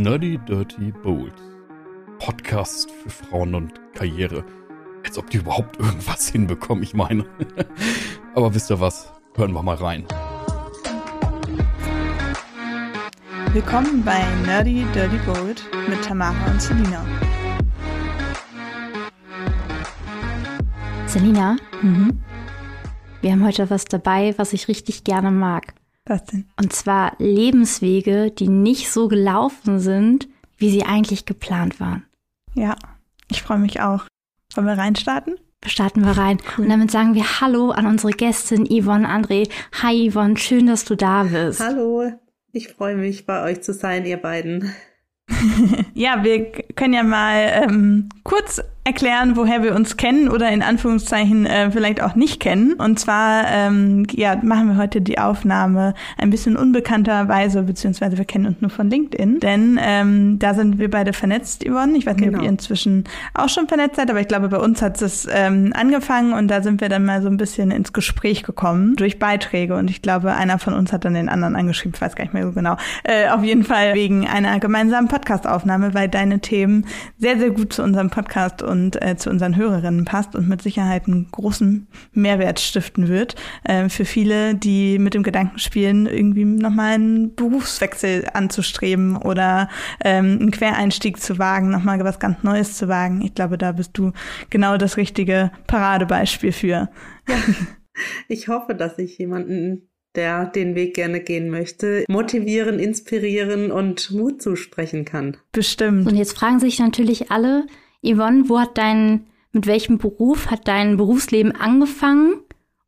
Nerdy Dirty Bold. Podcast für Frauen und Karriere. Als ob die überhaupt irgendwas hinbekommen, ich meine. Aber wisst ihr was? Hören wir mal rein. Willkommen bei Nerdy Dirty Bold mit Tamara und Selina. Selina, mhm. wir haben heute was dabei, was ich richtig gerne mag. Was denn? Und zwar Lebenswege, die nicht so gelaufen sind, wie sie eigentlich geplant waren. Ja, ich freue mich auch. Wollen wir reinstarten? Starten wir rein. Und damit sagen wir Hallo an unsere Gästin Yvonne André. Hi Yvonne, schön, dass du da bist. Hallo, ich freue mich, bei euch zu sein, ihr beiden. ja, wir können ja mal ähm, kurz erklären, woher wir uns kennen oder in Anführungszeichen äh, vielleicht auch nicht kennen. Und zwar ähm, ja, machen wir heute die Aufnahme ein bisschen unbekannterweise, beziehungsweise wir kennen uns nur von LinkedIn. Denn ähm, da sind wir beide vernetzt, Yvonne. Ich weiß nicht, genau. ob ihr inzwischen auch schon vernetzt seid, aber ich glaube, bei uns hat es ähm, angefangen und da sind wir dann mal so ein bisschen ins Gespräch gekommen durch Beiträge. Und ich glaube, einer von uns hat dann den anderen angeschrieben, ich weiß gar nicht mehr so genau. Äh, auf jeden Fall wegen einer gemeinsamen Podcastaufnahme, weil deine Themen sehr, sehr gut zu unserem Podcast und äh, zu unseren Hörerinnen passt und mit Sicherheit einen großen Mehrwert stiften wird äh, für viele, die mit dem Gedanken spielen, irgendwie nochmal einen Berufswechsel anzustreben oder ähm, einen Quereinstieg zu wagen, nochmal was ganz Neues zu wagen. Ich glaube, da bist du genau das richtige Paradebeispiel für. Ja. Ich hoffe, dass ich jemanden der den Weg gerne gehen möchte, motivieren, inspirieren und Mut zusprechen kann. Bestimmt. Und jetzt fragen sich natürlich alle, Yvonne, wo hat dein, mit welchem Beruf hat dein Berufsleben angefangen?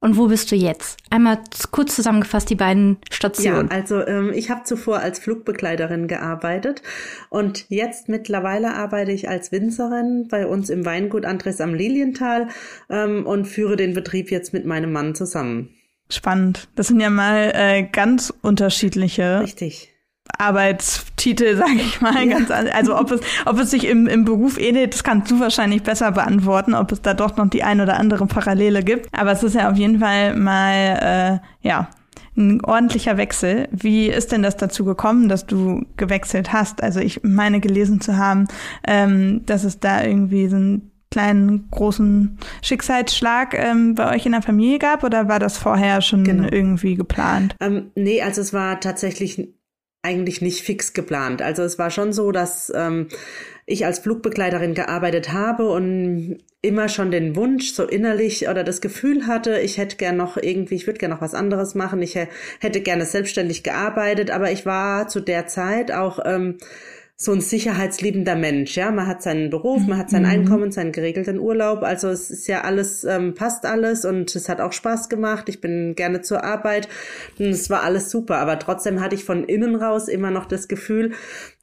Und wo bist du jetzt? Einmal kurz zusammengefasst die beiden Stationen. Ja, also ähm, ich habe zuvor als Flugbegleiterin gearbeitet und jetzt mittlerweile arbeite ich als Winzerin bei uns im Weingut Andres am Lilienthal ähm, und führe den Betrieb jetzt mit meinem Mann zusammen. Spannend. Das sind ja mal äh, ganz unterschiedliche Richtig. Arbeitstitel, sage ich mal. Ja. Ganz, also ob es, ob es sich im, im Beruf ähnelt, das kannst du wahrscheinlich besser beantworten, ob es da doch noch die ein oder andere Parallele gibt. Aber es ist ja auf jeden Fall mal, äh, ja, ein ordentlicher Wechsel. Wie ist denn das dazu gekommen, dass du gewechselt hast? Also ich meine gelesen zu haben, ähm, dass es da irgendwie so einen kleinen, großen Schicksalsschlag ähm, bei euch in der Familie gab oder war das vorher schon genau. irgendwie geplant? Ähm, nee, also es war tatsächlich eigentlich nicht fix geplant. Also es war schon so, dass ähm, ich als Flugbegleiterin gearbeitet habe und immer schon den Wunsch so innerlich oder das Gefühl hatte, ich hätte gern noch irgendwie, ich würde gern noch was anderes machen, ich hätte gerne selbstständig gearbeitet, aber ich war zu der Zeit auch ähm, so ein sicherheitsliebender Mensch, ja. Man hat seinen Beruf, man hat sein mhm. Einkommen, seinen geregelten Urlaub. Also es ist ja alles, ähm, passt alles und es hat auch Spaß gemacht. Ich bin gerne zur Arbeit und es war alles super. Aber trotzdem hatte ich von innen raus immer noch das Gefühl,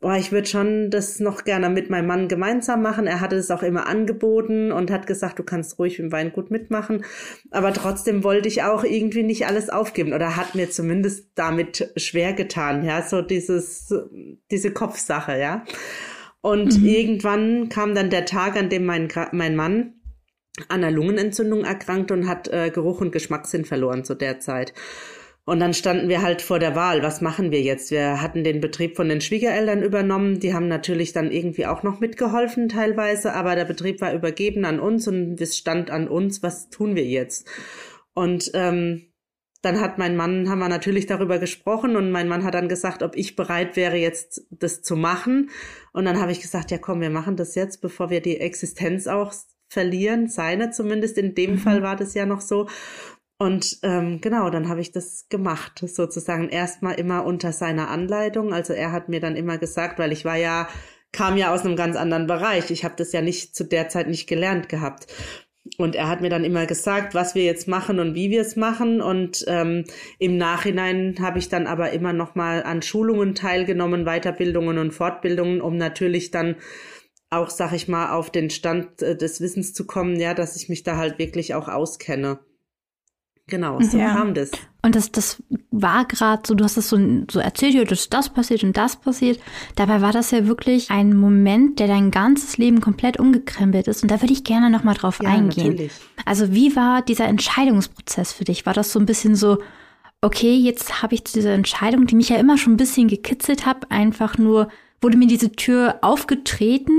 oh, ich würde schon das noch gerne mit meinem Mann gemeinsam machen. Er hatte es auch immer angeboten und hat gesagt, du kannst ruhig im Weingut mitmachen. Aber trotzdem wollte ich auch irgendwie nicht alles aufgeben oder hat mir zumindest damit schwer getan, ja, so dieses, diese Kopfsache, ja. Und mhm. irgendwann kam dann der Tag, an dem mein, mein Mann an einer Lungenentzündung erkrankt und hat äh, Geruch und Geschmackssinn verloren zu der Zeit. Und dann standen wir halt vor der Wahl, was machen wir jetzt? Wir hatten den Betrieb von den Schwiegereltern übernommen, die haben natürlich dann irgendwie auch noch mitgeholfen teilweise, aber der Betrieb war übergeben an uns und es stand an uns, was tun wir jetzt? Und ähm, dann hat mein Mann, haben wir natürlich darüber gesprochen und mein Mann hat dann gesagt, ob ich bereit wäre, jetzt das zu machen. Und dann habe ich gesagt, ja komm, wir machen das jetzt, bevor wir die Existenz auch verlieren, seine zumindest. In dem mhm. Fall war das ja noch so. Und ähm, genau, dann habe ich das gemacht, sozusagen erstmal immer unter seiner Anleitung. Also er hat mir dann immer gesagt, weil ich war ja, kam ja aus einem ganz anderen Bereich. Ich habe das ja nicht zu der Zeit nicht gelernt gehabt. Und er hat mir dann immer gesagt, was wir jetzt machen und wie wir es machen. Und ähm, im Nachhinein habe ich dann aber immer noch mal an Schulungen teilgenommen, Weiterbildungen und Fortbildungen, um natürlich dann auch, sag ich mal, auf den Stand äh, des Wissens zu kommen, ja, dass ich mich da halt wirklich auch auskenne. Genau, so ja. kam das. Und das, das war gerade so, du hast es so, so erzählt, ja, dass das passiert und das passiert. Dabei war das ja wirklich ein Moment, der dein ganzes Leben komplett umgekrempelt ist. Und da würde ich gerne nochmal drauf ja, eingehen. Natürlich. Also wie war dieser Entscheidungsprozess für dich? War das so ein bisschen so, okay, jetzt habe ich diese Entscheidung, die mich ja immer schon ein bisschen gekitzelt hat, einfach nur wurde mir diese Tür aufgetreten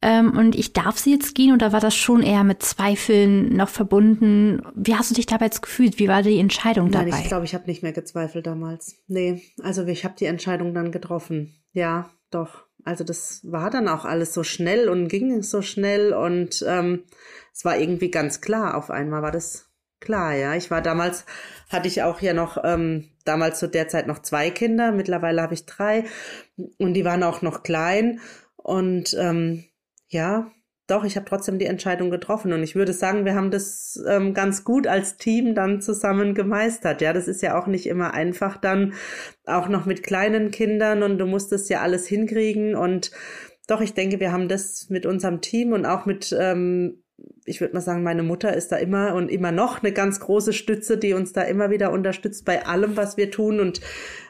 ähm, und ich darf sie jetzt gehen oder war das schon eher mit Zweifeln noch verbunden? Wie hast du dich dabei jetzt gefühlt? Wie war die Entscheidung dabei? Nein, ich glaube, ich habe nicht mehr gezweifelt damals. Nee, also ich habe die Entscheidung dann getroffen. Ja, doch. Also das war dann auch alles so schnell und ging so schnell und ähm, es war irgendwie ganz klar. Auf einmal war das klar, ja. Ich war damals, hatte ich auch ja noch, ähm, damals zu der Zeit noch zwei Kinder, mittlerweile habe ich drei und die waren auch noch klein und ähm, ja, doch, ich habe trotzdem die Entscheidung getroffen und ich würde sagen, wir haben das ähm, ganz gut als Team dann zusammen gemeistert. Ja, das ist ja auch nicht immer einfach dann, auch noch mit kleinen Kindern und du musst das ja alles hinkriegen und doch, ich denke, wir haben das mit unserem Team und auch mit, ähm, ich würde mal sagen, meine Mutter ist da immer und immer noch eine ganz große Stütze, die uns da immer wieder unterstützt bei allem, was wir tun und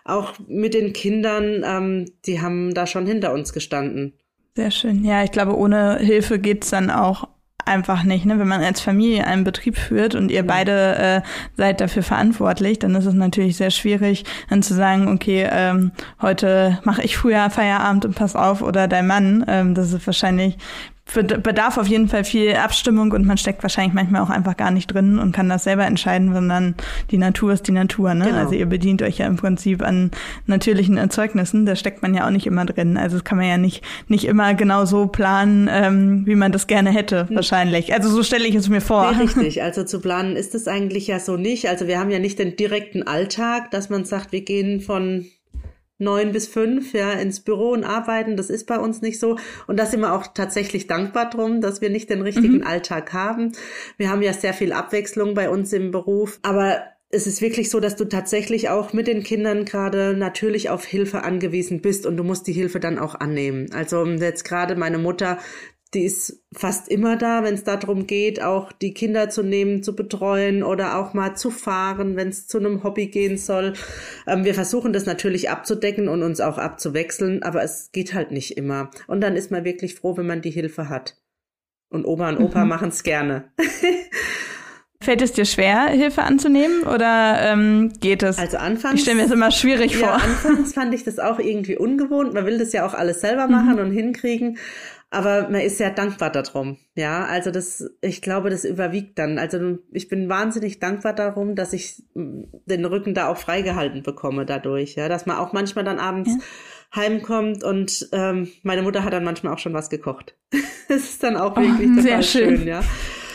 auch mit den Kindern, ähm, die haben da schon hinter uns gestanden. Sehr schön. Ja, ich glaube, ohne Hilfe geht's dann auch einfach nicht. Ne? Wenn man als Familie einen Betrieb führt und ihr beide äh, seid dafür verantwortlich, dann ist es natürlich sehr schwierig, dann zu sagen, okay, ähm, heute mache ich früher Feierabend und pass auf oder dein Mann. Ähm, das ist wahrscheinlich bedarf auf jeden Fall viel Abstimmung und man steckt wahrscheinlich manchmal auch einfach gar nicht drin und kann das selber entscheiden, sondern die Natur ist die Natur. Ne? Genau. Also ihr bedient euch ja im Prinzip an natürlichen Erzeugnissen, da steckt man ja auch nicht immer drin. Also das kann man ja nicht, nicht immer genau so planen, ähm, wie man das gerne hätte, hm. wahrscheinlich. Also so stelle ich es mir vor. Nee, richtig, also zu planen ist es eigentlich ja so nicht. Also wir haben ja nicht den direkten Alltag, dass man sagt, wir gehen von neun bis fünf ja ins Büro und arbeiten. Das ist bei uns nicht so. Und da sind wir auch tatsächlich dankbar drum, dass wir nicht den richtigen mhm. Alltag haben. Wir haben ja sehr viel Abwechslung bei uns im Beruf. Aber es ist wirklich so, dass du tatsächlich auch mit den Kindern gerade natürlich auf Hilfe angewiesen bist und du musst die Hilfe dann auch annehmen. Also jetzt gerade meine Mutter, die ist fast immer da, wenn es darum geht, auch die Kinder zu nehmen, zu betreuen oder auch mal zu fahren, wenn es zu einem Hobby gehen soll. Ähm, wir versuchen das natürlich abzudecken und uns auch abzuwechseln, aber es geht halt nicht immer. Und dann ist man wirklich froh, wenn man die Hilfe hat. Und Oma und Opa mhm. machen es gerne. Fällt es dir schwer, Hilfe anzunehmen oder ähm, geht es? Also anfangs. Ich stelle mir das immer schwierig ja, vor. Anfangs fand ich das auch irgendwie ungewohnt. Man will das ja auch alles selber machen mhm. und hinkriegen. Aber man ist sehr dankbar darum. Ja, also das, ich glaube, das überwiegt dann. Also ich bin wahnsinnig dankbar darum, dass ich mm, den Rücken da auch freigehalten bekomme dadurch. Ja, dass man auch manchmal dann abends ja. heimkommt und ähm, meine Mutter hat dann manchmal auch schon was gekocht. das ist dann auch wirklich oh, sehr schön. schön, ja.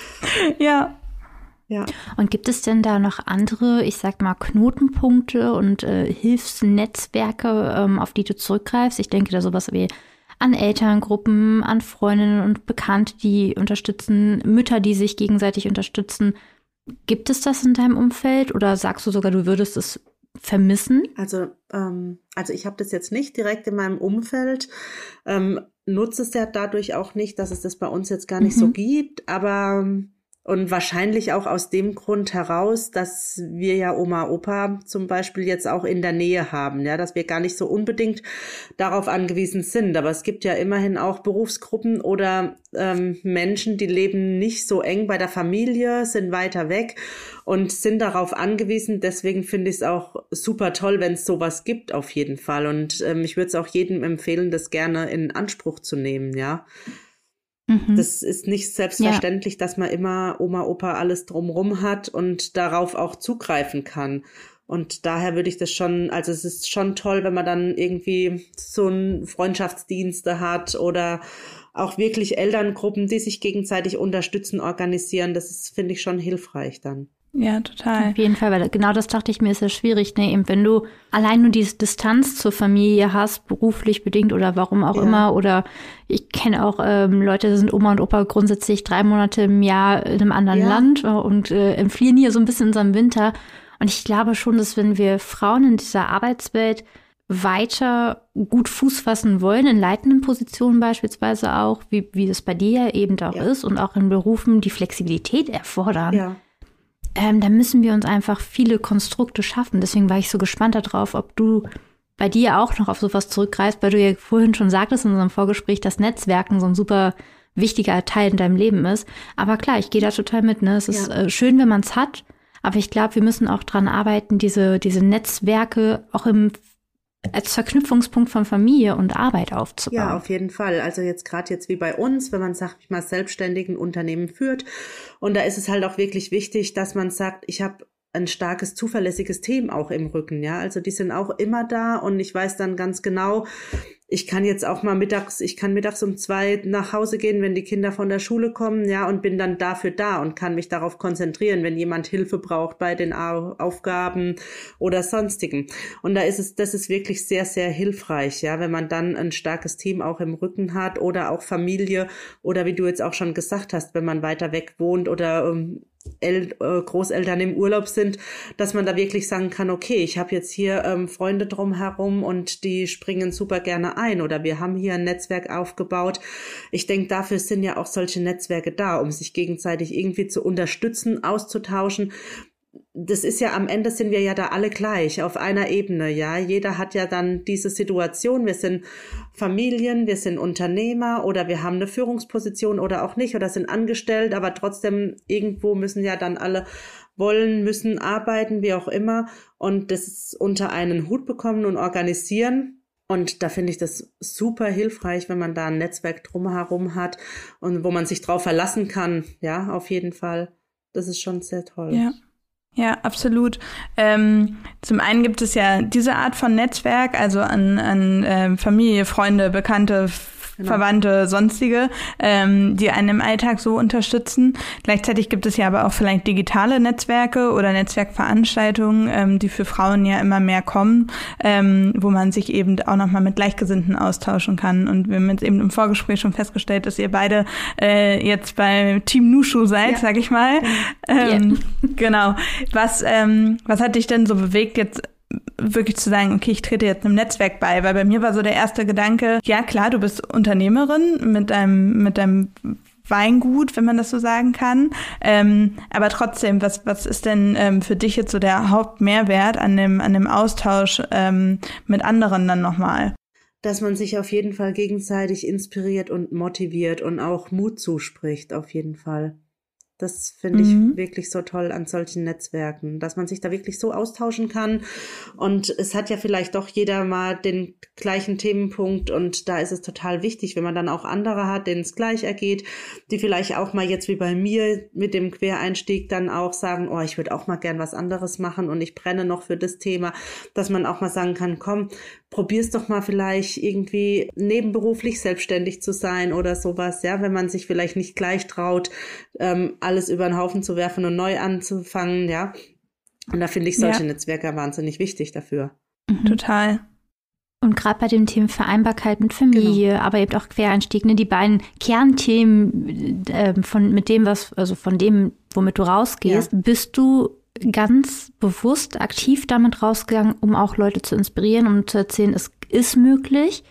ja. Ja. Und gibt es denn da noch andere, ich sag mal, Knotenpunkte und äh, Hilfsnetzwerke, ähm, auf die du zurückgreifst? Ich denke da sowas wie an Elterngruppen, an Freundinnen und Bekannte, die unterstützen, Mütter, die sich gegenseitig unterstützen. Gibt es das in deinem Umfeld oder sagst du sogar, du würdest es vermissen? Also, ähm, also ich habe das jetzt nicht direkt in meinem Umfeld. Ähm, nutze es ja dadurch auch nicht, dass es das bei uns jetzt gar nicht mhm. so gibt, aber ähm, und wahrscheinlich auch aus dem Grund heraus, dass wir ja Oma, Opa zum Beispiel jetzt auch in der Nähe haben, ja, dass wir gar nicht so unbedingt darauf angewiesen sind. Aber es gibt ja immerhin auch Berufsgruppen oder ähm, Menschen, die leben nicht so eng bei der Familie, sind weiter weg und sind darauf angewiesen. Deswegen finde ich es auch super toll, wenn es sowas gibt, auf jeden Fall. Und ähm, ich würde es auch jedem empfehlen, das gerne in Anspruch zu nehmen, ja. Mhm. Das ist nicht selbstverständlich, ja. dass man immer Oma, Opa alles drumrum hat und darauf auch zugreifen kann. Und daher würde ich das schon, also es ist schon toll, wenn man dann irgendwie so ein Freundschaftsdienste hat oder auch wirklich Elterngruppen, die sich gegenseitig unterstützen, organisieren. Das ist, finde ich, schon hilfreich dann. Ja, total. Auf jeden Fall, weil genau das dachte ich mir, ist ja schwierig, ne? Eben wenn du allein nur diese Distanz zur Familie hast, beruflich bedingt oder warum auch ja. immer, oder ich kenne auch ähm, Leute, die sind Oma und Opa grundsätzlich drei Monate im Jahr in einem anderen ja. Land äh, und äh, entfliehen hier so ein bisschen in unserem Winter. Und ich glaube schon, dass wenn wir Frauen in dieser Arbeitswelt weiter gut Fuß fassen wollen, in leitenden Positionen beispielsweise auch, wie, wie das bei dir ja eben auch ja. ist, und auch in Berufen, die Flexibilität erfordern, ja ähm, da müssen wir uns einfach viele Konstrukte schaffen. Deswegen war ich so gespannt darauf, ob du bei dir auch noch auf sowas zurückgreifst, weil du ja vorhin schon sagtest in unserem Vorgespräch, dass Netzwerken so ein super wichtiger Teil in deinem Leben ist. Aber klar, ich gehe da total mit. Ne? Es ist ja. äh, schön, wenn man es hat, aber ich glaube, wir müssen auch dran arbeiten, diese, diese Netzwerke auch im als Verknüpfungspunkt von Familie und Arbeit aufzubauen. Ja, auf jeden Fall. Also jetzt gerade jetzt wie bei uns, wenn man, sag ich mal, selbstständig ein Unternehmen führt. Und da ist es halt auch wirklich wichtig, dass man sagt, ich habe ein starkes, zuverlässiges Team auch im Rücken, ja. Also die sind auch immer da und ich weiß dann ganz genau, ich kann jetzt auch mal mittags, ich kann mittags um zwei nach Hause gehen, wenn die Kinder von der Schule kommen, ja, und bin dann dafür da und kann mich darauf konzentrieren, wenn jemand Hilfe braucht bei den Aufgaben oder sonstigen. Und da ist es, das ist wirklich sehr, sehr hilfreich, ja, wenn man dann ein starkes Team auch im Rücken hat oder auch Familie oder wie du jetzt auch schon gesagt hast, wenn man weiter weg wohnt oder um, El äh, Großeltern im Urlaub sind, dass man da wirklich sagen kann, okay, ich habe jetzt hier ähm, Freunde drumherum und die springen super gerne ein oder wir haben hier ein Netzwerk aufgebaut. Ich denke, dafür sind ja auch solche Netzwerke da, um sich gegenseitig irgendwie zu unterstützen, auszutauschen das ist ja am Ende sind wir ja da alle gleich auf einer Ebene, ja. Jeder hat ja dann diese Situation. Wir sind Familien, wir sind Unternehmer oder wir haben eine Führungsposition oder auch nicht oder sind angestellt, aber trotzdem irgendwo müssen ja dann alle wollen, müssen arbeiten, wie auch immer und das unter einen Hut bekommen und organisieren. Und da finde ich das super hilfreich, wenn man da ein Netzwerk drumherum hat und wo man sich drauf verlassen kann. Ja, auf jeden Fall. Das ist schon sehr toll. Ja. Ja, absolut. Ähm, zum einen gibt es ja diese Art von Netzwerk, also an, an äh, Familie, Freunde, Bekannte, genau. Verwandte, sonstige, ähm, die einen im Alltag so unterstützen. Gleichzeitig gibt es ja aber auch vielleicht digitale Netzwerke oder Netzwerkveranstaltungen, ähm, die für Frauen ja immer mehr kommen, ähm, wo man sich eben auch nochmal mit Gleichgesinnten austauschen kann. Und wir haben jetzt eben im Vorgespräch schon festgestellt, dass ihr beide äh, jetzt bei Team Nushu seid, ja. sag ich mal. Ähm, yeah. Genau. Was, ähm, was hat dich denn so bewegt, jetzt wirklich zu sagen, okay, ich trete jetzt einem Netzwerk bei, weil bei mir war so der erste Gedanke, ja klar, du bist Unternehmerin mit deinem, mit deinem Weingut, wenn man das so sagen kann. Ähm, aber trotzdem, was, was ist denn ähm, für dich jetzt so der Hauptmehrwert an dem, an dem Austausch ähm, mit anderen dann nochmal? Dass man sich auf jeden Fall gegenseitig inspiriert und motiviert und auch Mut zuspricht, auf jeden Fall. Das finde mhm. ich wirklich so toll an solchen Netzwerken, dass man sich da wirklich so austauschen kann. Und es hat ja vielleicht doch jeder mal den gleichen Themenpunkt und da ist es total wichtig, wenn man dann auch andere hat, denen es gleich ergeht, die vielleicht auch mal jetzt wie bei mir mit dem Quereinstieg dann auch sagen, oh, ich würde auch mal gern was anderes machen und ich brenne noch für das Thema, dass man auch mal sagen kann, komm, probier's doch mal vielleicht irgendwie nebenberuflich selbstständig zu sein oder sowas, ja, wenn man sich vielleicht nicht gleich traut, ähm, alles über den Haufen zu werfen und neu anzufangen, ja. Und da finde ich solche ja. Netzwerke wahnsinnig wichtig dafür. Mhm. Total. Und gerade bei dem Thema Vereinbarkeit mit Familie, genau. aber eben auch Quereinstieg, ne, die beiden Kernthemen äh, von mit dem, was, also von dem, womit du rausgehst, ja. bist du ganz bewusst aktiv damit rausgegangen, um auch Leute zu inspirieren, um zu erzählen, es ist möglich?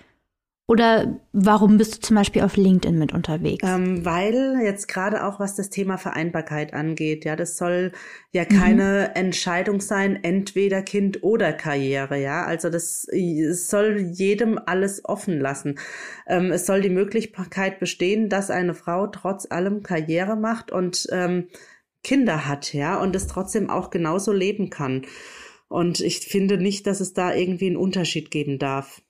Oder warum bist du zum Beispiel auf LinkedIn mit unterwegs? Ähm, weil jetzt gerade auch was das Thema Vereinbarkeit angeht, ja, das soll ja keine mhm. Entscheidung sein, entweder Kind oder Karriere, ja. Also das soll jedem alles offen lassen. Ähm, es soll die Möglichkeit bestehen, dass eine Frau trotz allem Karriere macht und ähm, Kinder hat, ja, und es trotzdem auch genauso leben kann. Und ich finde nicht, dass es da irgendwie einen Unterschied geben darf.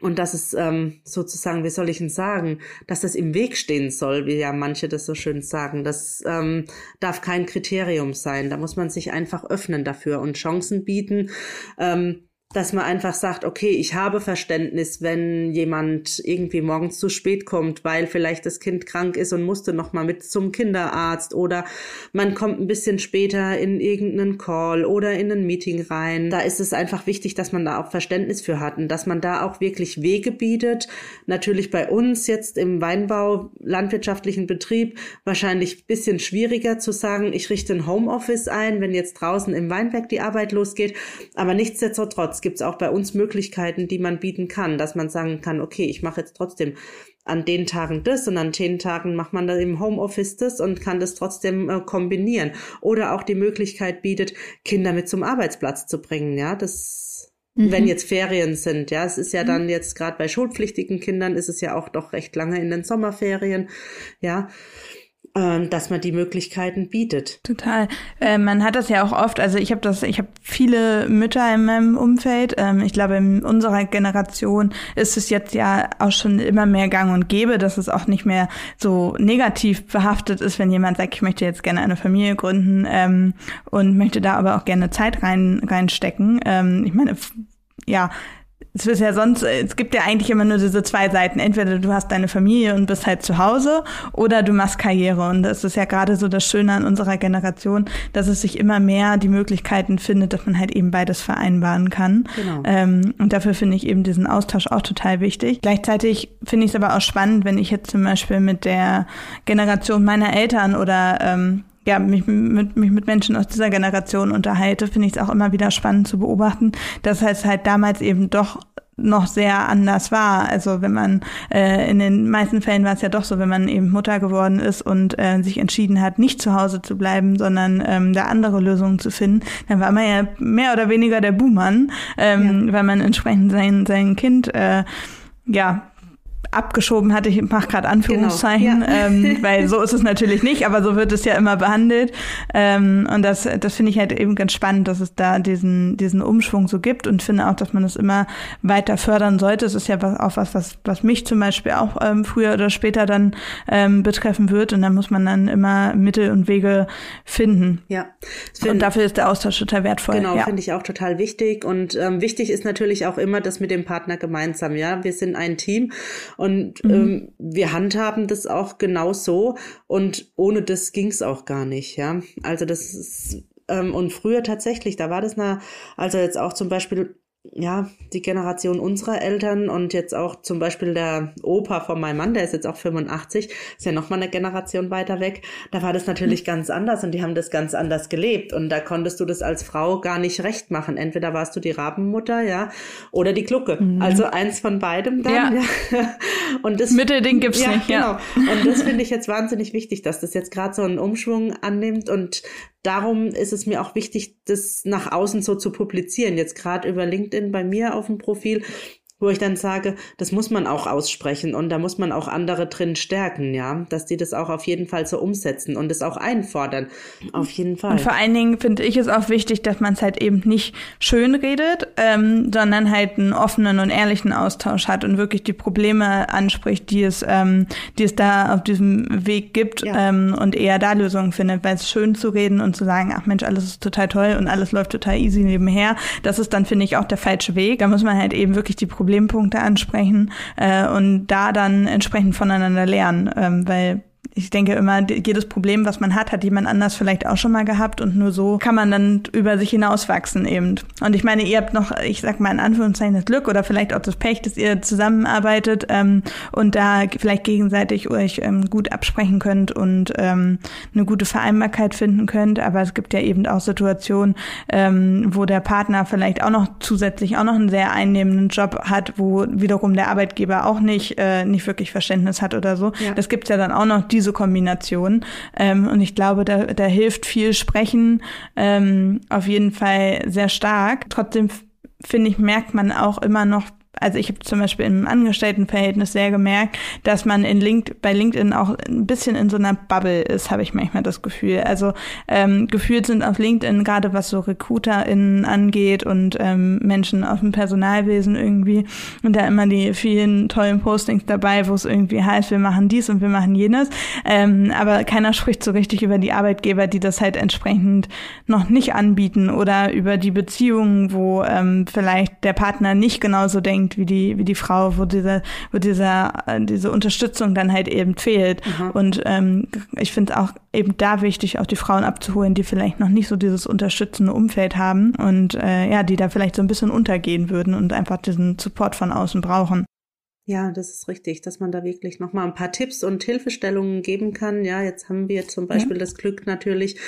Und dass es ähm, sozusagen, wie soll ich denn sagen, dass das im Weg stehen soll, wie ja manche das so schön sagen. Das ähm, darf kein Kriterium sein. Da muss man sich einfach öffnen dafür und Chancen bieten. Ähm, dass man einfach sagt, okay, ich habe Verständnis, wenn jemand irgendwie morgens zu spät kommt, weil vielleicht das Kind krank ist und musste noch mal mit zum Kinderarzt oder man kommt ein bisschen später in irgendeinen Call oder in ein Meeting rein. Da ist es einfach wichtig, dass man da auch Verständnis für hat und dass man da auch wirklich Wege bietet. Natürlich bei uns jetzt im Weinbau, landwirtschaftlichen Betrieb wahrscheinlich bisschen schwieriger zu sagen, ich richte ein Homeoffice ein, wenn jetzt draußen im Weinberg die Arbeit losgeht, aber nichtsdestotrotz gibt es auch bei uns Möglichkeiten, die man bieten kann, dass man sagen kann, okay, ich mache jetzt trotzdem an den Tagen das und an den Tagen macht man dann im Homeoffice das und kann das trotzdem äh, kombinieren. Oder auch die Möglichkeit bietet, Kinder mit zum Arbeitsplatz zu bringen. Ja, das, mhm. wenn jetzt Ferien sind. Ja, es ist ja mhm. dann jetzt gerade bei schulpflichtigen Kindern ist es ja auch doch recht lange in den Sommerferien. Ja, dass man die Möglichkeiten bietet. Total. Äh, man hat das ja auch oft, also ich habe das, ich habe viele Mütter in meinem Umfeld. Ähm, ich glaube, in unserer Generation ist es jetzt ja auch schon immer mehr gang und gäbe, dass es auch nicht mehr so negativ behaftet ist, wenn jemand sagt, ich möchte jetzt gerne eine Familie gründen ähm, und möchte da aber auch gerne Zeit rein reinstecken. Ähm, ich meine, ja, es ist ja sonst, es gibt ja eigentlich immer nur diese zwei Seiten. Entweder du hast deine Familie und bist halt zu Hause oder du machst Karriere. Und das ist ja gerade so das Schöne an unserer Generation, dass es sich immer mehr die Möglichkeiten findet, dass man halt eben beides vereinbaren kann. Genau. Ähm, und dafür finde ich eben diesen Austausch auch total wichtig. Gleichzeitig finde ich es aber auch spannend, wenn ich jetzt zum Beispiel mit der Generation meiner Eltern oder ähm, ja, mich mit, mich mit Menschen aus dieser Generation unterhalte, finde ich es auch immer wieder spannend zu beobachten, dass es halt damals eben doch noch sehr anders war. Also wenn man äh, in den meisten Fällen war es ja doch so, wenn man eben Mutter geworden ist und äh, sich entschieden hat, nicht zu Hause zu bleiben, sondern ähm, da andere Lösungen zu finden, dann war man ja mehr oder weniger der Buhmann, ähm, ja. weil man entsprechend sein sein Kind äh, ja abgeschoben hatte. Ich mache gerade Anführungszeichen, genau, ja. ähm, weil so ist es natürlich nicht, aber so wird es ja immer behandelt. Ähm, und das, das finde ich halt eben ganz spannend, dass es da diesen, diesen Umschwung so gibt und finde auch, dass man das immer weiter fördern sollte. Es ist ja was, auch was, was, was mich zum Beispiel auch ähm, früher oder später dann ähm, betreffen wird. Und da muss man dann immer Mittel und Wege finden. Ja. Find, und dafür ist der Austausch total wertvoll. Genau, ja. finde ich auch total wichtig. Und ähm, wichtig ist natürlich auch immer das mit dem Partner gemeinsam. Ja, wir sind ein Team und mhm. ähm, wir handhaben das auch genau so. Und ohne das ging es auch gar nicht. Ja, also das ist ähm, und früher tatsächlich, da war das na, also jetzt auch zum Beispiel ja, die Generation unserer Eltern und jetzt auch zum Beispiel der Opa von meinem Mann, der ist jetzt auch 85, ist ja nochmal eine Generation weiter weg, da war das natürlich mhm. ganz anders und die haben das ganz anders gelebt und da konntest du das als Frau gar nicht recht machen. Entweder warst du die Rabenmutter, ja, oder die Glucke. Mhm. Also eins von beidem dann. Ja. ja. Und das Mittelding gibt's ja, nicht, ja. Genau. Und das finde ich jetzt wahnsinnig wichtig, dass das jetzt gerade so einen Umschwung annimmt und darum ist es mir auch wichtig, das nach außen so zu publizieren. Jetzt gerade über LinkedIn bei mir auf dem Profil wo ich dann sage, das muss man auch aussprechen und da muss man auch andere drin stärken, ja, dass die das auch auf jeden Fall so umsetzen und es auch einfordern. Auf jeden Fall. Und vor allen Dingen finde ich es auch wichtig, dass man es halt eben nicht schön redet, ähm, sondern halt einen offenen und ehrlichen Austausch hat und wirklich die Probleme anspricht, die es, ähm, die es da auf diesem Weg gibt ja. ähm, und eher da Lösungen findet, weil es schön zu reden und zu sagen, ach Mensch, alles ist total toll und alles läuft total easy nebenher, das ist dann, finde ich, auch der falsche Weg. Da muss man halt eben wirklich die Probleme Problempunkte ansprechen äh, und da dann entsprechend voneinander lernen, ähm, weil ich denke immer, jedes Problem, was man hat, hat jemand anders vielleicht auch schon mal gehabt und nur so kann man dann über sich hinauswachsen eben. Und ich meine, ihr habt noch, ich sag mal in Anführungszeichen das Glück oder vielleicht auch das Pech, dass ihr zusammenarbeitet ähm, und da vielleicht gegenseitig euch ähm, gut absprechen könnt und ähm, eine gute Vereinbarkeit finden könnt. Aber es gibt ja eben auch Situationen, ähm, wo der Partner vielleicht auch noch zusätzlich auch noch einen sehr einnehmenden Job hat, wo wiederum der Arbeitgeber auch nicht, äh, nicht wirklich Verständnis hat oder so. Ja. Das gibt's ja dann auch noch diese Kombination. Ähm, und ich glaube, da, da hilft viel Sprechen ähm, auf jeden Fall sehr stark. Trotzdem finde ich, merkt man auch immer noch also ich habe zum Beispiel im Angestelltenverhältnis sehr gemerkt, dass man in Link, bei LinkedIn auch ein bisschen in so einer Bubble ist, habe ich manchmal das Gefühl. Also ähm, gefühlt sind auf LinkedIn, gerade was so RecruiterInnen angeht und ähm, Menschen aus dem Personalwesen irgendwie, und da immer die vielen tollen Postings dabei, wo es irgendwie heißt, wir machen dies und wir machen jenes. Ähm, aber keiner spricht so richtig über die Arbeitgeber, die das halt entsprechend noch nicht anbieten oder über die Beziehungen, wo ähm, vielleicht der Partner nicht genauso denkt, denkt wie die, wie die Frau, wo diese, wo dieser, äh, diese Unterstützung dann halt eben fehlt. Mhm. Und ähm, ich finde es auch eben da wichtig, auch die Frauen abzuholen, die vielleicht noch nicht so dieses unterstützende Umfeld haben und äh, ja, die da vielleicht so ein bisschen untergehen würden und einfach diesen Support von außen brauchen. Ja, das ist richtig, dass man da wirklich nochmal ein paar Tipps und Hilfestellungen geben kann. Ja, jetzt haben wir zum Beispiel ja. das Glück natürlich,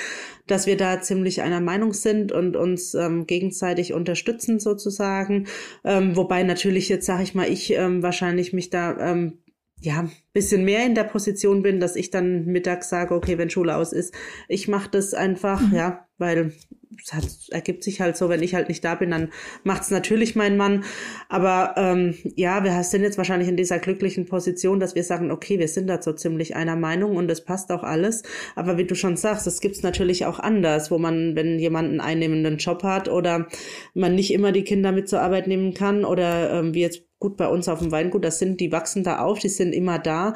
dass wir da ziemlich einer Meinung sind und uns ähm, gegenseitig unterstützen sozusagen. Ähm, wobei natürlich jetzt, sage ich mal, ich ähm, wahrscheinlich mich da ähm, ja, bisschen mehr in der Position bin, dass ich dann mittags sage, okay, wenn Schule aus ist, ich mache das einfach, mhm. ja, weil es hat, ergibt sich halt so, wenn ich halt nicht da bin, dann macht's natürlich mein Mann. Aber ähm, ja, wir sind jetzt wahrscheinlich in dieser glücklichen Position, dass wir sagen, okay, wir sind da so ziemlich einer Meinung und es passt auch alles. Aber wie du schon sagst, es gibt's natürlich auch anders, wo man, wenn jemand einen einnehmenden Job hat oder man nicht immer die Kinder mit zur Arbeit nehmen kann oder ähm, wie jetzt gut bei uns auf dem Weingut, das sind, die wachsen da auf, die sind immer da.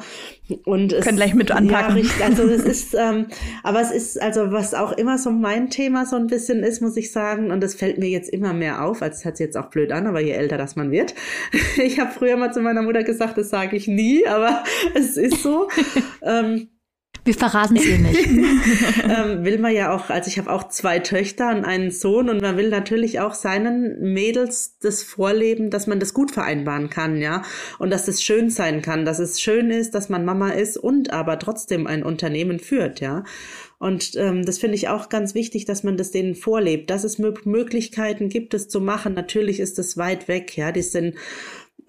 Und es, Können gleich mit anpacken. Ja, richtig, also es ist, ähm, aber es ist, also was auch immer so mein Thema so ein bisschen ist, muss ich sagen, und das fällt mir jetzt immer mehr auf, als hört sich jetzt auch blöd an, aber je älter das man wird. Ich habe früher mal zu meiner Mutter gesagt, das sage ich nie, aber es ist so. ähm, wir verraten es ihr nicht. ähm, will man ja auch, also ich habe auch zwei Töchter und einen Sohn und man will natürlich auch seinen Mädels das vorleben, dass man das gut vereinbaren kann, ja. Und dass es schön sein kann, dass es schön ist, dass man Mama ist und aber trotzdem ein Unternehmen führt, ja. Und ähm, das finde ich auch ganz wichtig, dass man das denen vorlebt, dass es Möglichkeiten gibt, es zu machen. Natürlich ist es weit weg, ja. Die sind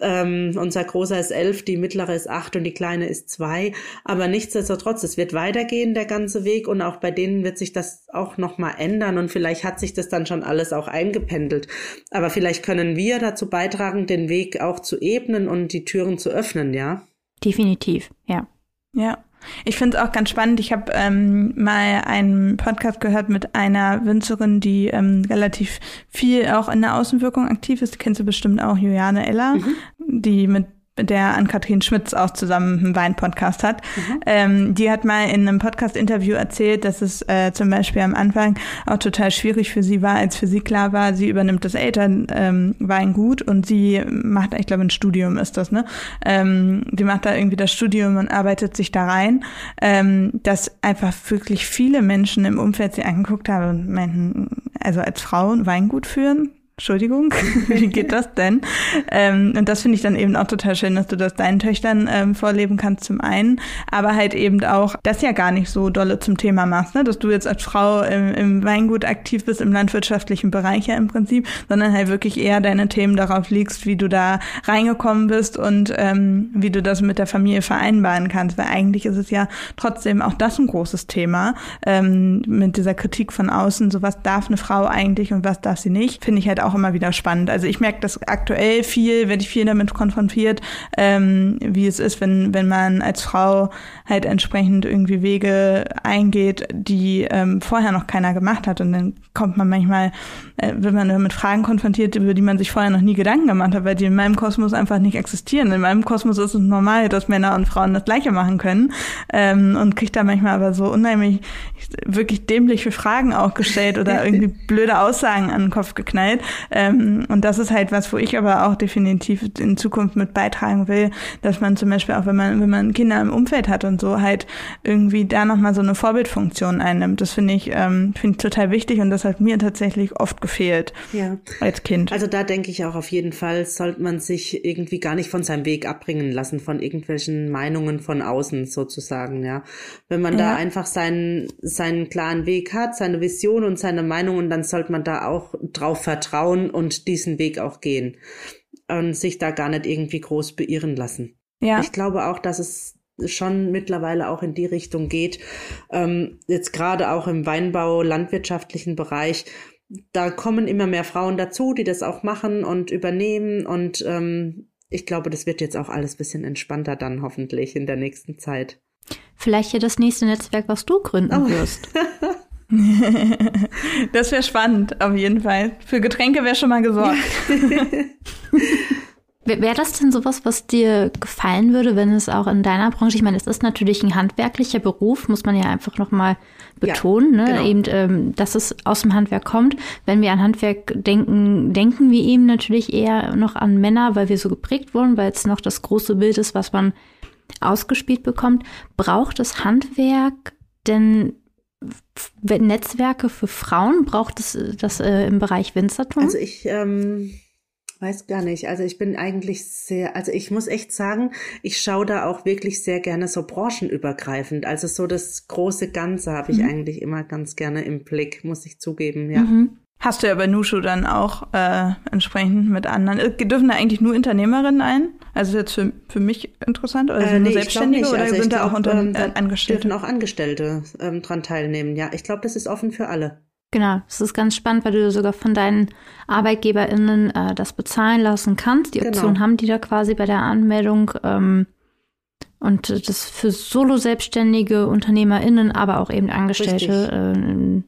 ähm, unser Großer ist elf, die mittlere ist acht und die kleine ist zwei. Aber nichtsdestotrotz, es wird weitergehen, der ganze Weg. Und auch bei denen wird sich das auch nochmal ändern. Und vielleicht hat sich das dann schon alles auch eingependelt. Aber vielleicht können wir dazu beitragen, den Weg auch zu ebnen und die Türen zu öffnen, ja? Definitiv, ja. Ja. Ich finde es auch ganz spannend. Ich habe ähm, mal einen Podcast gehört mit einer Winzerin, die ähm, relativ viel auch in der Außenwirkung aktiv ist. Die kennst du bestimmt auch, Juliane Eller, mhm. die mit der an Kathrin Schmitz auch zusammen einen Wein-Podcast hat. Mhm. Ähm, die hat mal in einem Podcast-Interview erzählt, dass es äh, zum Beispiel am Anfang auch total schwierig für sie war, als für sie klar war, sie übernimmt das Elternweingut ähm, und sie macht, ich glaube, ein Studium ist das, ne? Ähm, die macht da irgendwie das Studium und arbeitet sich da rein, ähm, dass einfach wirklich viele Menschen im Umfeld sie angeguckt haben und meinten, also als Frau ein Weingut führen, Entschuldigung, wie geht das denn? ähm, und das finde ich dann eben auch total schön, dass du das deinen Töchtern ähm, vorleben kannst zum einen, aber halt eben auch das ja gar nicht so dolle zum Thema machst, ne? dass du jetzt als Frau im, im Weingut aktiv bist, im landwirtschaftlichen Bereich ja im Prinzip, sondern halt wirklich eher deine Themen darauf legst, wie du da reingekommen bist und ähm, wie du das mit der Familie vereinbaren kannst, weil eigentlich ist es ja trotzdem auch das ein großes Thema ähm, mit dieser Kritik von außen, so was darf eine Frau eigentlich und was darf sie nicht, finde ich halt auch auch immer wieder spannend. Also ich merke das aktuell viel, werde ich viel damit konfrontiert, ähm, wie es ist, wenn, wenn man als Frau halt entsprechend irgendwie Wege eingeht, die ähm, vorher noch keiner gemacht hat. Und dann kommt man manchmal, äh, wird man mit Fragen konfrontiert, über die man sich vorher noch nie Gedanken gemacht hat, weil die in meinem Kosmos einfach nicht existieren. In meinem Kosmos ist es normal, dass Männer und Frauen das Gleiche machen können. Ähm, und kriegt da manchmal aber so unheimlich wirklich dämliche Fragen auch gestellt oder irgendwie blöde Aussagen an den Kopf geknallt. Ähm, und das ist halt was, wo ich aber auch definitiv in Zukunft mit beitragen will, dass man zum Beispiel auch, wenn man, wenn man Kinder im Umfeld hat und so, halt irgendwie da nochmal so eine Vorbildfunktion einnimmt. Das finde ich, ähm, finde ich total wichtig und das hat mir tatsächlich oft gefehlt ja. als Kind. Also da denke ich auch auf jeden Fall, sollte man sich irgendwie gar nicht von seinem Weg abbringen lassen, von irgendwelchen Meinungen von außen sozusagen, ja. Wenn man ja. da einfach seinen, seinen klaren Weg hat, seine Vision und seine Meinungen, dann sollte man da auch drauf vertrauen trauen und diesen Weg auch gehen und sich da gar nicht irgendwie groß beirren lassen. Ja. Ich glaube auch, dass es schon mittlerweile auch in die Richtung geht. Ähm, jetzt gerade auch im Weinbau, landwirtschaftlichen Bereich, da kommen immer mehr Frauen dazu, die das auch machen und übernehmen. Und ähm, ich glaube, das wird jetzt auch alles bisschen entspannter dann hoffentlich in der nächsten Zeit. Vielleicht ja das nächste Netzwerk, was du gründen oh. wirst. das wäre spannend, auf jeden Fall. Für Getränke wäre schon mal gesorgt. Wäre das denn sowas, was dir gefallen würde, wenn es auch in deiner Branche, ich meine, es ist natürlich ein handwerklicher Beruf, muss man ja einfach nochmal betonen, ja, ne? genau. eben, ähm, dass es aus dem Handwerk kommt. Wenn wir an Handwerk denken, denken wir eben natürlich eher noch an Männer, weil wir so geprägt wurden, weil es noch das große Bild ist, was man ausgespielt bekommt. Braucht das Handwerk denn Netzwerke für Frauen? Braucht es das äh, im Bereich Winzertum? Also ich ähm, weiß gar nicht. Also ich bin eigentlich sehr, also ich muss echt sagen, ich schaue da auch wirklich sehr gerne so branchenübergreifend. Also so das große Ganze habe ich mhm. eigentlich immer ganz gerne im Blick, muss ich zugeben, ja. Mhm. Hast du ja bei Nushu dann auch äh, entsprechend mit anderen. Äh, dürfen da eigentlich nur Unternehmerinnen ein? Also ist jetzt für, für mich interessant? Oder äh, sind nee, Selbstständige oder also sind da auch unter, ähm, äh, Angestellte? Dürfen auch Angestellte ähm, dran teilnehmen, ja. Ich glaube, das ist offen für alle. Genau, es ist ganz spannend, weil du sogar von deinen ArbeitgeberInnen äh, das bezahlen lassen kannst. Die genau. Option genau. haben die da quasi bei der Anmeldung. Ähm, und das für Solo-Selbstständige UnternehmerInnen, aber auch eben Angestellte äh, ein,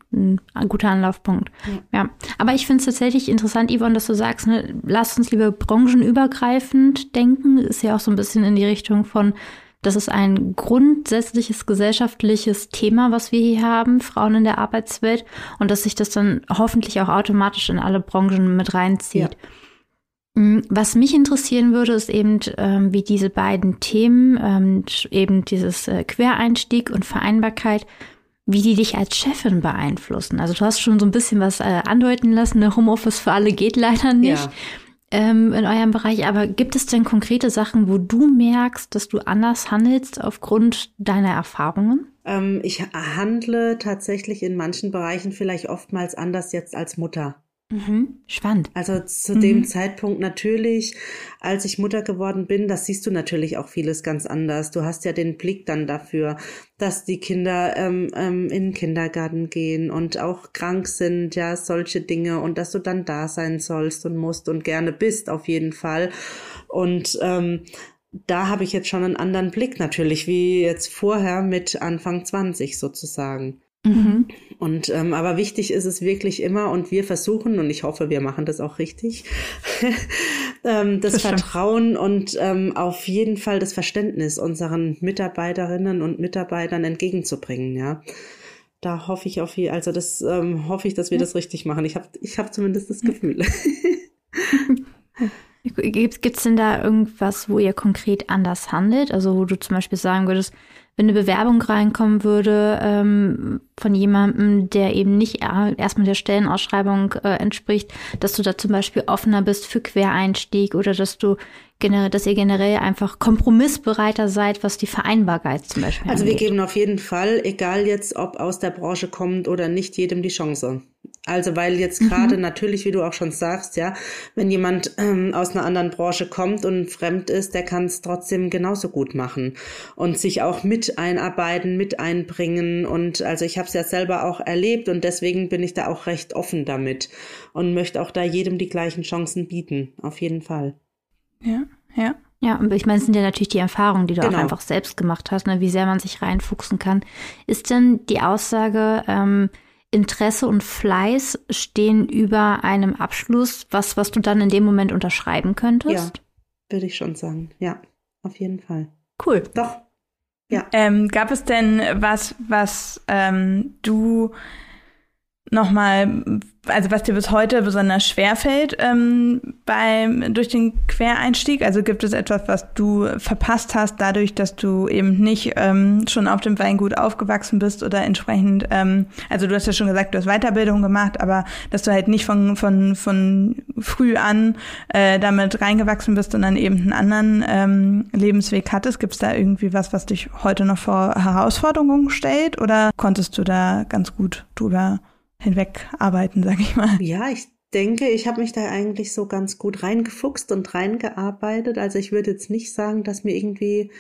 ein, guter Anlaufpunkt. Ja. ja. Aber ich finde es tatsächlich interessant, Yvonne, dass du sagst, ne, lass uns lieber branchenübergreifend denken. Ist ja auch so ein bisschen in die Richtung von, das ist ein grundsätzliches gesellschaftliches Thema, was wir hier haben, Frauen in der Arbeitswelt, und dass sich das dann hoffentlich auch automatisch in alle Branchen mit reinzieht. Ja. Mm, was mich interessieren würde, ist eben, ähm, wie diese beiden Themen, ähm, eben dieses äh, Quereinstieg und Vereinbarkeit, wie die dich als Chefin beeinflussen. Also du hast schon so ein bisschen was äh, andeuten lassen, ne? Homeoffice für alle geht leider nicht. Ja. Ähm, in eurem Bereich, aber gibt es denn konkrete Sachen, wo du merkst, dass du anders handelst aufgrund deiner Erfahrungen? Ähm, ich handle tatsächlich in manchen Bereichen vielleicht oftmals anders jetzt als Mutter. Mhm. Spannend. Also zu mhm. dem Zeitpunkt natürlich, als ich Mutter geworden bin, das siehst du natürlich auch vieles ganz anders. Du hast ja den Blick dann dafür, dass die Kinder ähm, ähm, in den Kindergarten gehen und auch krank sind, ja, solche Dinge und dass du dann da sein sollst und musst und gerne bist auf jeden Fall. Und ähm, da habe ich jetzt schon einen anderen Blick natürlich, wie jetzt vorher mit Anfang 20 sozusagen. Mhm. Und ähm, aber wichtig ist es wirklich immer, und wir versuchen, und ich hoffe, wir machen das auch richtig, ähm, das, das Vertrauen und ähm, auf jeden Fall das Verständnis unseren Mitarbeiterinnen und Mitarbeitern entgegenzubringen, ja. Da hoffe ich auf also das ähm, hoffe ich, dass wir ja. das richtig machen. Ich habe ich hab zumindest das Gefühl. Gibt es denn da irgendwas, wo ihr konkret anders handelt? Also wo du zum Beispiel sagen würdest, wenn eine Bewerbung reinkommen würde ähm, von jemandem, der eben nicht erstmal der Stellenausschreibung äh, entspricht, dass du da zum Beispiel offener bist für Quereinstieg oder dass du generell, dass ihr generell einfach kompromissbereiter seid, was die Vereinbarkeit zum Beispiel Also angeht. wir geben auf jeden Fall, egal jetzt ob aus der Branche kommt oder nicht, jedem die Chance. Also weil jetzt mhm. gerade mhm. natürlich, wie du auch schon sagst, ja, wenn jemand ähm, aus einer anderen Branche kommt und fremd ist, der kann es trotzdem genauso gut machen und sich auch mit einarbeiten, mit einbringen. Und also ich habe es ja selber auch erlebt und deswegen bin ich da auch recht offen damit und möchte auch da jedem die gleichen Chancen bieten, auf jeden Fall. Ja, ja. Ja, und ich meine, es sind ja natürlich die Erfahrungen, die du genau. auch einfach selbst gemacht hast, ne, wie sehr man sich reinfuchsen kann. Ist denn die Aussage, ähm, Interesse und Fleiß stehen über einem Abschluss, was, was du dann in dem Moment unterschreiben könntest? Ja, würde ich schon sagen. Ja, auf jeden Fall. Cool. Doch. Ja. Ähm, gab es denn was, was ähm, du nochmal also was dir bis heute besonders schwer fällt ähm, beim durch den Quereinstieg? Also gibt es etwas, was du verpasst hast, dadurch, dass du eben nicht ähm, schon auf dem Weingut aufgewachsen bist oder entsprechend, ähm, also du hast ja schon gesagt, du hast Weiterbildung gemacht, aber dass du halt nicht von von von früh an äh, damit reingewachsen bist und dann eben einen anderen ähm, Lebensweg hattest. Gibt es da irgendwie was, was dich heute noch vor Herausforderungen stellt oder konntest du da ganz gut drüber hinweg arbeiten, sag ich mal. Ja, ich denke, ich habe mich da eigentlich so ganz gut reingefuchst und reingearbeitet. Also ich würde jetzt nicht sagen, dass mir irgendwie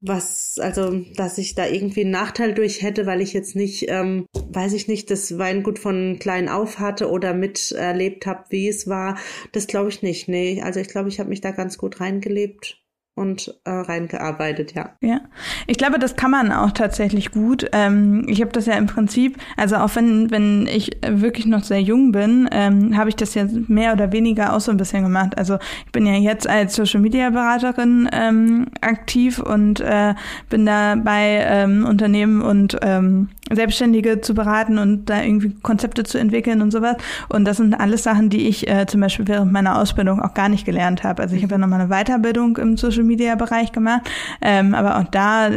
was, also dass ich da irgendwie einen Nachteil durch hätte, weil ich jetzt nicht, ähm, weiß ich nicht, das Weingut von klein auf hatte oder miterlebt habe, wie es war. Das glaube ich nicht. Nee, also ich glaube, ich habe mich da ganz gut reingelebt und äh, reingearbeitet, ja. Ja, ich glaube, das kann man auch tatsächlich gut. Ähm, ich habe das ja im Prinzip, also auch wenn, wenn ich wirklich noch sehr jung bin, ähm, habe ich das ja mehr oder weniger auch so ein bisschen gemacht. Also ich bin ja jetzt als Social Media Beraterin ähm, aktiv und äh, bin da bei ähm, Unternehmen und ähm, Selbstständige zu beraten und da irgendwie Konzepte zu entwickeln und sowas. Und das sind alles Sachen, die ich äh, zum Beispiel während meiner Ausbildung auch gar nicht gelernt habe. Also ich habe ja nochmal eine Weiterbildung im Social Media Bereich gemacht, ähm, aber auch da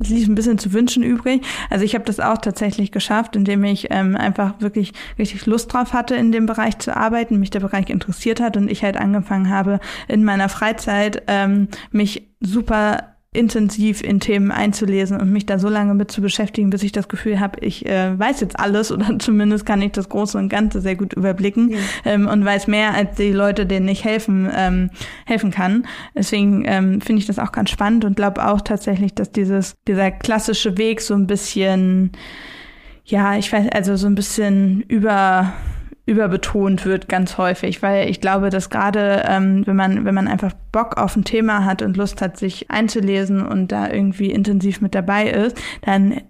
es ließ ein bisschen zu wünschen übrig. Also ich habe das auch tatsächlich geschafft, indem ich ähm, einfach wirklich richtig Lust drauf hatte, in dem Bereich zu arbeiten, mich der Bereich interessiert hat und ich halt angefangen habe, in meiner Freizeit ähm, mich super intensiv in Themen einzulesen und mich da so lange mit zu beschäftigen, bis ich das Gefühl habe, ich äh, weiß jetzt alles oder zumindest kann ich das Große und Ganze sehr gut überblicken ja. ähm, und weiß mehr als die Leute, denen ich helfen ähm, helfen kann. Deswegen ähm, finde ich das auch ganz spannend und glaube auch tatsächlich, dass dieses dieser klassische Weg so ein bisschen ja, ich weiß, also so ein bisschen über überbetont wird ganz häufig, weil ich glaube, dass gerade ähm, wenn man wenn man einfach Bock auf ein Thema hat und Lust hat, sich einzulesen und da irgendwie intensiv mit dabei ist, dann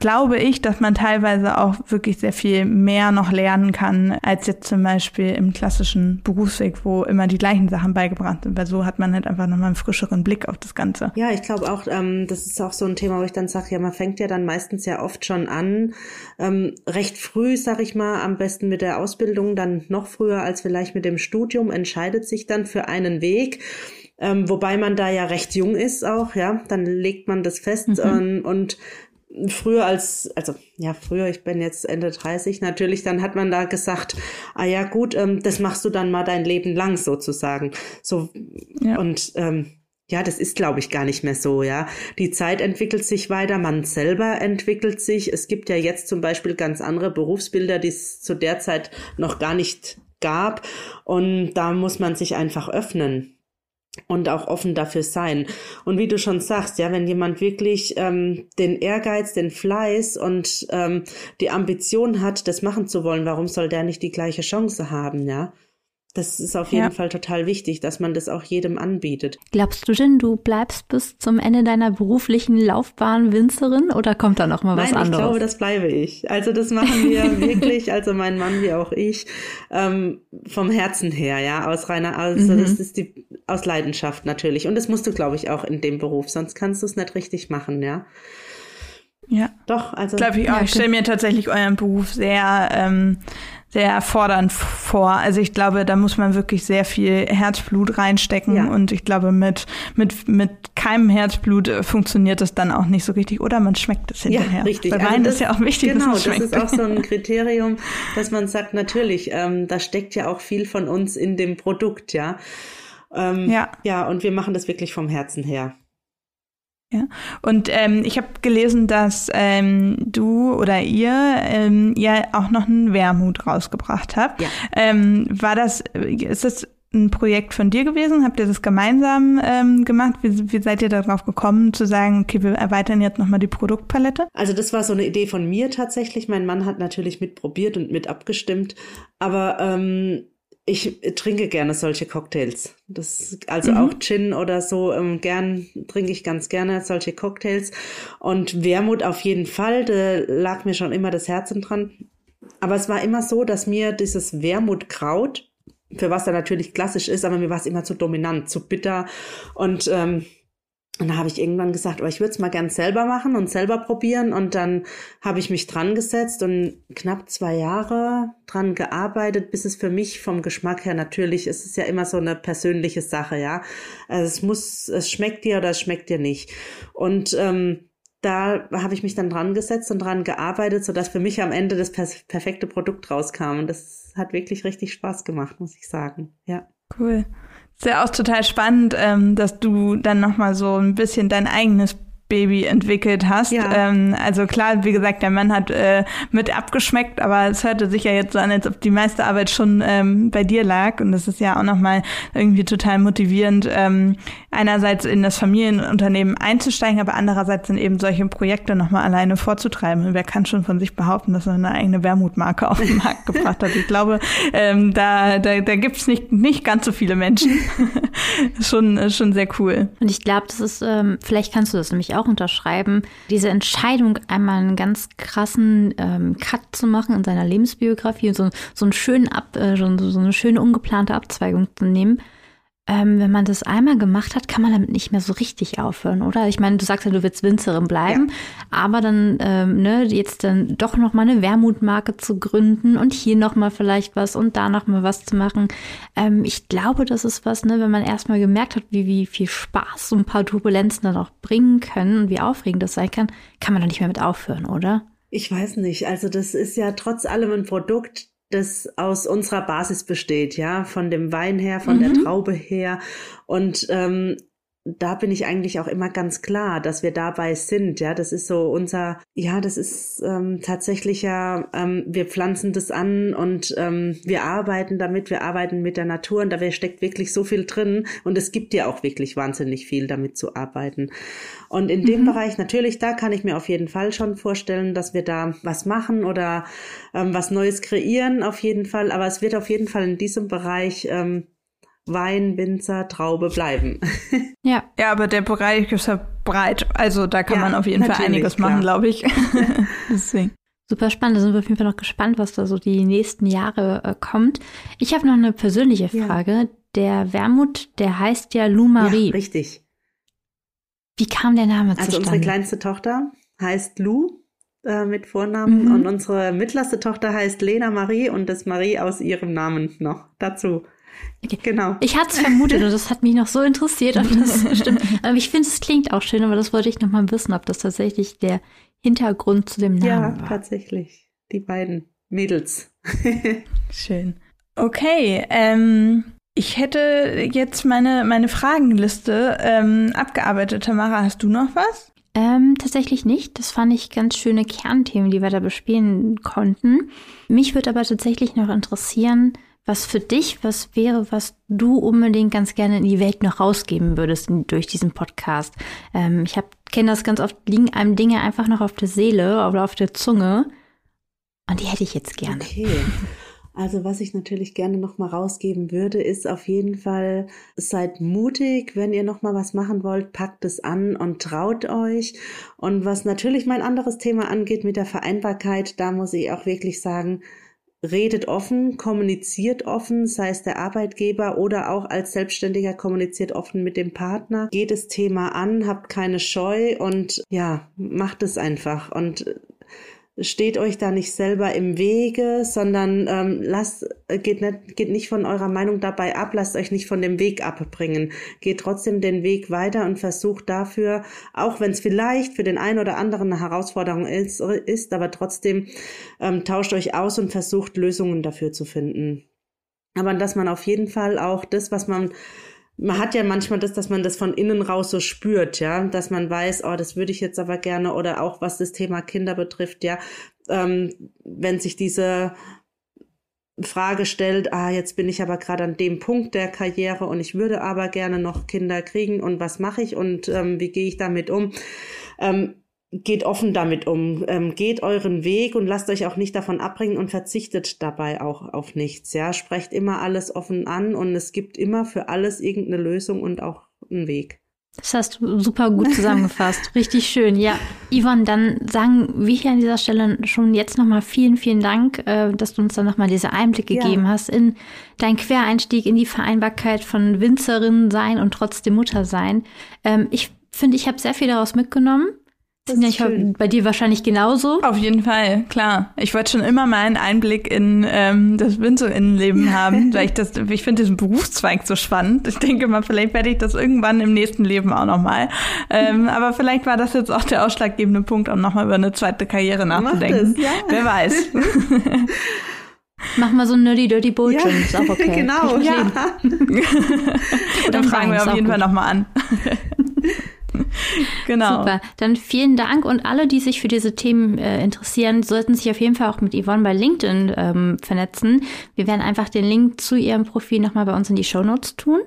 glaube ich, dass man teilweise auch wirklich sehr viel mehr noch lernen kann, als jetzt zum Beispiel im klassischen Berufsweg, wo immer die gleichen Sachen beigebracht sind, weil so hat man halt einfach nochmal einen frischeren Blick auf das Ganze. Ja, ich glaube auch, ähm, das ist auch so ein Thema, wo ich dann sage, ja, man fängt ja dann meistens ja oft schon an, ähm, recht früh, sag ich mal, am besten mit der Ausbildung, dann noch früher als vielleicht mit dem Studium, entscheidet sich dann für einen Weg. Ähm, wobei man da ja recht jung ist auch, ja, dann legt man das fest mhm. und, und früher als, also ja, früher, ich bin jetzt Ende 30, natürlich, dann hat man da gesagt, ah ja, gut, ähm, das machst du dann mal dein Leben lang sozusagen. So ja. und ähm, ja, das ist, glaube ich, gar nicht mehr so, ja. Die Zeit entwickelt sich weiter, man selber entwickelt sich. Es gibt ja jetzt zum Beispiel ganz andere Berufsbilder, die es zu der Zeit noch gar nicht gab. Und da muss man sich einfach öffnen und auch offen dafür sein. Und wie du schon sagst, ja, wenn jemand wirklich ähm, den Ehrgeiz, den Fleiß und ähm, die Ambition hat, das machen zu wollen, warum soll der nicht die gleiche Chance haben, ja? Das ist auf jeden ja. Fall total wichtig, dass man das auch jedem anbietet. Glaubst du denn, du bleibst bis zum Ende deiner beruflichen Laufbahn Winzerin oder kommt da noch mal was Nein, anderes? Ich glaube, das bleibe ich. Also das machen wir wirklich, also mein Mann wie auch ich, ähm, vom Herzen her, ja, aus reiner, also mhm. das ist die aus Leidenschaft natürlich. Und das musst du, glaube ich, auch in dem Beruf, sonst kannst du es nicht richtig machen, ja. Ja. Doch, also. Glaube ich auch. Ja, ich stelle mir tatsächlich euren Beruf sehr ähm, sehr fordernd vor. Also ich glaube, da muss man wirklich sehr viel Herzblut reinstecken ja. und ich glaube, mit, mit, mit keinem Herzblut äh, funktioniert das dann auch nicht so richtig oder man schmeckt es hinterher. Ja, richtig. Bei also Wein also ist ja auch wichtig, genau, dass schmeckt. das ist auch so ein Kriterium, dass man sagt, natürlich, ähm, da steckt ja auch viel von uns in dem Produkt, ja. Ähm, ja. Ja, und wir machen das wirklich vom Herzen her. Ja, und ähm, ich habe gelesen, dass ähm, du oder ihr ähm, ja auch noch einen Wermut rausgebracht habt. Ja. Ähm, war das, ist das ein Projekt von dir gewesen? Habt ihr das gemeinsam ähm, gemacht? Wie, wie seid ihr darauf gekommen, zu sagen, okay, wir erweitern jetzt nochmal die Produktpalette? Also das war so eine Idee von mir tatsächlich. Mein Mann hat natürlich mitprobiert und mit abgestimmt, aber ähm, ich trinke gerne solche Cocktails. Das, also mhm. auch Gin oder so, ähm, gern trinke ich ganz gerne solche Cocktails. Und Wermut auf jeden Fall, da lag mir schon immer das Herzen dran. Aber es war immer so, dass mir dieses Wermutkraut, für was da natürlich klassisch ist, aber mir war es immer zu dominant, zu bitter. Und ähm, und da habe ich irgendwann gesagt, aber ich würde es mal gern selber machen und selber probieren. Und dann habe ich mich dran gesetzt und knapp zwei Jahre dran gearbeitet, bis es für mich vom Geschmack her natürlich, es ist ja immer so eine persönliche Sache, ja. Also es muss, es schmeckt dir oder es schmeckt dir nicht. Und ähm, da habe ich mich dann dran gesetzt und dran gearbeitet, sodass für mich am Ende das perfekte Produkt rauskam. Und das hat wirklich richtig Spaß gemacht, muss ich sagen. Ja. Cool. Ist ja auch total spannend, ähm, dass du dann nochmal so ein bisschen dein eigenes Baby entwickelt hast. Ja. Ähm, also klar, wie gesagt, der Mann hat äh, mit abgeschmeckt, aber es hörte sich ja jetzt so an, als ob die meiste Arbeit schon ähm, bei dir lag. Und das ist ja auch nochmal irgendwie total motivierend, ähm, einerseits in das Familienunternehmen einzusteigen, aber andererseits dann eben solche Projekte nochmal alleine vorzutreiben. Und wer kann schon von sich behaupten, dass er eine eigene Wermutmarke auf den Markt gebracht hat? Ich glaube, ähm, da, da, da gibt es nicht, nicht ganz so viele Menschen. schon, schon sehr cool. Und ich glaube, das ist, ähm, vielleicht kannst du das nämlich auch auch unterschreiben, diese Entscheidung, einmal einen ganz krassen ähm, Cut zu machen in seiner Lebensbiografie und so, so, einen schönen Ab, äh, so, so eine schöne ungeplante Abzweigung zu nehmen, ähm, wenn man das einmal gemacht hat, kann man damit nicht mehr so richtig aufhören, oder? Ich meine, du sagst ja, du willst Winzerin bleiben, ja. aber dann ähm, ne, jetzt dann doch noch mal eine Wermutmarke zu gründen und hier noch mal vielleicht was und da noch mal was zu machen. Ähm, ich glaube, das ist was, ne, wenn man erstmal gemerkt hat, wie, wie viel Spaß so ein paar Turbulenzen dann auch bringen können und wie aufregend das sein kann, kann man doch nicht mehr mit aufhören, oder? Ich weiß nicht. Also das ist ja trotz allem ein Produkt, das aus unserer Basis besteht, ja, von dem Wein her, von mhm. der Traube her. Und ähm, da bin ich eigentlich auch immer ganz klar, dass wir dabei sind. Ja, das ist so unser, ja, das ist ähm, tatsächlich ja, ähm, wir pflanzen das an und ähm, wir arbeiten damit, wir arbeiten mit der Natur und da steckt wirklich so viel drin und es gibt ja auch wirklich wahnsinnig viel damit zu arbeiten. Und in dem mhm. Bereich natürlich, da kann ich mir auf jeden Fall schon vorstellen, dass wir da was machen oder ähm, was Neues kreieren, auf jeden Fall. Aber es wird auf jeden Fall in diesem Bereich ähm, Wein, Winzer, Traube bleiben. ja. Ja, aber der Bereich ist ja breit. Also da kann ja, man auf jeden Fall einiges klar. machen, glaube ich. Deswegen. Super spannend. Da sind wir auf jeden Fall noch gespannt, was da so die nächsten Jahre äh, kommt. Ich habe noch eine persönliche Frage. Ja. Der Wermut, der heißt ja Lou Marie. Ja, richtig. Wie kam der Name also zustande? Also unsere kleinste Tochter heißt Lou äh, mit Vornamen mhm. und unsere mittlerste Tochter heißt Lena Marie und das Marie aus ihrem Namen noch dazu. Okay. Genau. Ich hatte es vermutet und das hat mich noch so interessiert, ob das stimmt. Aber ich finde, es klingt auch schön, aber das wollte ich noch mal wissen, ob das tatsächlich der Hintergrund zu dem Namen ja, war. Ja, tatsächlich. Die beiden Mädels. schön. Okay, ähm, ich hätte jetzt meine, meine Fragenliste ähm, abgearbeitet. Tamara, hast du noch was? Ähm, tatsächlich nicht. Das fand ich ganz schöne Kernthemen, die wir da bespielen konnten. Mich würde aber tatsächlich noch interessieren, was für dich was wäre, was du unbedingt ganz gerne in die Welt noch rausgeben würdest durch diesen Podcast. Ähm, ich kenne das ganz oft, liegen einem Dinge einfach noch auf der Seele oder auf der Zunge. Und die hätte ich jetzt gerne. Okay. Also was ich natürlich gerne noch mal rausgeben würde, ist auf jeden Fall seid mutig, wenn ihr noch mal was machen wollt, packt es an und traut euch. Und was natürlich mein anderes Thema angeht mit der Vereinbarkeit, da muss ich auch wirklich sagen, redet offen, kommuniziert offen, sei es der Arbeitgeber oder auch als Selbstständiger kommuniziert offen mit dem Partner. Geht das Thema an, habt keine Scheu und ja, macht es einfach und steht euch da nicht selber im Wege, sondern ähm, lasst, geht, nicht, geht nicht von eurer Meinung dabei ab, lasst euch nicht von dem Weg abbringen. Geht trotzdem den Weg weiter und versucht dafür, auch wenn es vielleicht für den einen oder anderen eine Herausforderung ist, ist aber trotzdem ähm, tauscht euch aus und versucht Lösungen dafür zu finden. Aber dass man auf jeden Fall auch das, was man man hat ja manchmal das, dass man das von innen raus so spürt, ja, dass man weiß, oh, das würde ich jetzt aber gerne oder auch was das Thema Kinder betrifft, ja, ähm, wenn sich diese Frage stellt, ah, jetzt bin ich aber gerade an dem Punkt der Karriere und ich würde aber gerne noch Kinder kriegen und was mache ich und ähm, wie gehe ich damit um? Ähm, geht offen damit um, ähm, geht euren Weg und lasst euch auch nicht davon abbringen und verzichtet dabei auch auf nichts. Ja, sprecht immer alles offen an und es gibt immer für alles irgendeine Lösung und auch einen Weg. Das hast du super gut zusammengefasst. Richtig schön. Ja, Yvonne, dann sagen wir hier an dieser Stelle schon jetzt nochmal vielen, vielen Dank, äh, dass du uns dann nochmal diese Einblicke ja. gegeben hast in deinen Quereinstieg in die Vereinbarkeit von Winzerin sein und trotzdem Mutter sein. Ähm, ich finde, ich habe sehr viel daraus mitgenommen. Ja, ich bei dir wahrscheinlich genauso. Auf jeden Fall, klar. Ich wollte schon immer mal einen Einblick in ähm, das Winzerinnenleben haben, weil ich das, ich finde diesen Berufszweig so spannend. Ich denke mal, vielleicht werde ich das irgendwann im nächsten Leben auch noch mal. Ähm, aber vielleicht war das jetzt auch der ausschlaggebende Punkt, um noch mal über eine zweite Karriere nachzudenken. Es, ja. Wer weiß. Mach mal so ein Nerdy Dirty Bullshit, ja, ist auch okay. Genau, ja. Dann fragen wir auf jeden Fall noch mal an. genau. Super. Dann vielen Dank und alle, die sich für diese Themen äh, interessieren, sollten sich auf jeden Fall auch mit Yvonne bei LinkedIn ähm, vernetzen. Wir werden einfach den Link zu ihrem Profil nochmal bei uns in die Show Notes tun.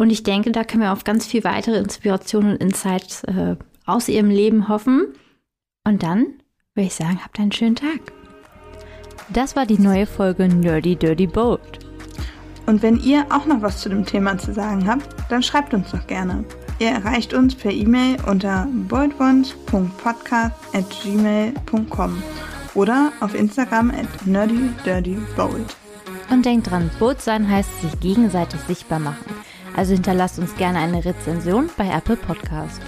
Und ich denke, da können wir auf ganz viel weitere Inspirationen und Insights äh, aus ihrem Leben hoffen. Und dann würde ich sagen, habt einen schönen Tag. Das war die neue Folge Nerdy Dirty Bold. Und wenn ihr auch noch was zu dem Thema zu sagen habt, dann schreibt uns doch gerne. Ihr erreicht uns per E-Mail unter boldones.podcast.gmail.com oder auf Instagram at nerdydirtybold. Und denkt dran, Bold sein heißt sich gegenseitig sichtbar machen. Also hinterlasst uns gerne eine Rezension bei Apple Podcast.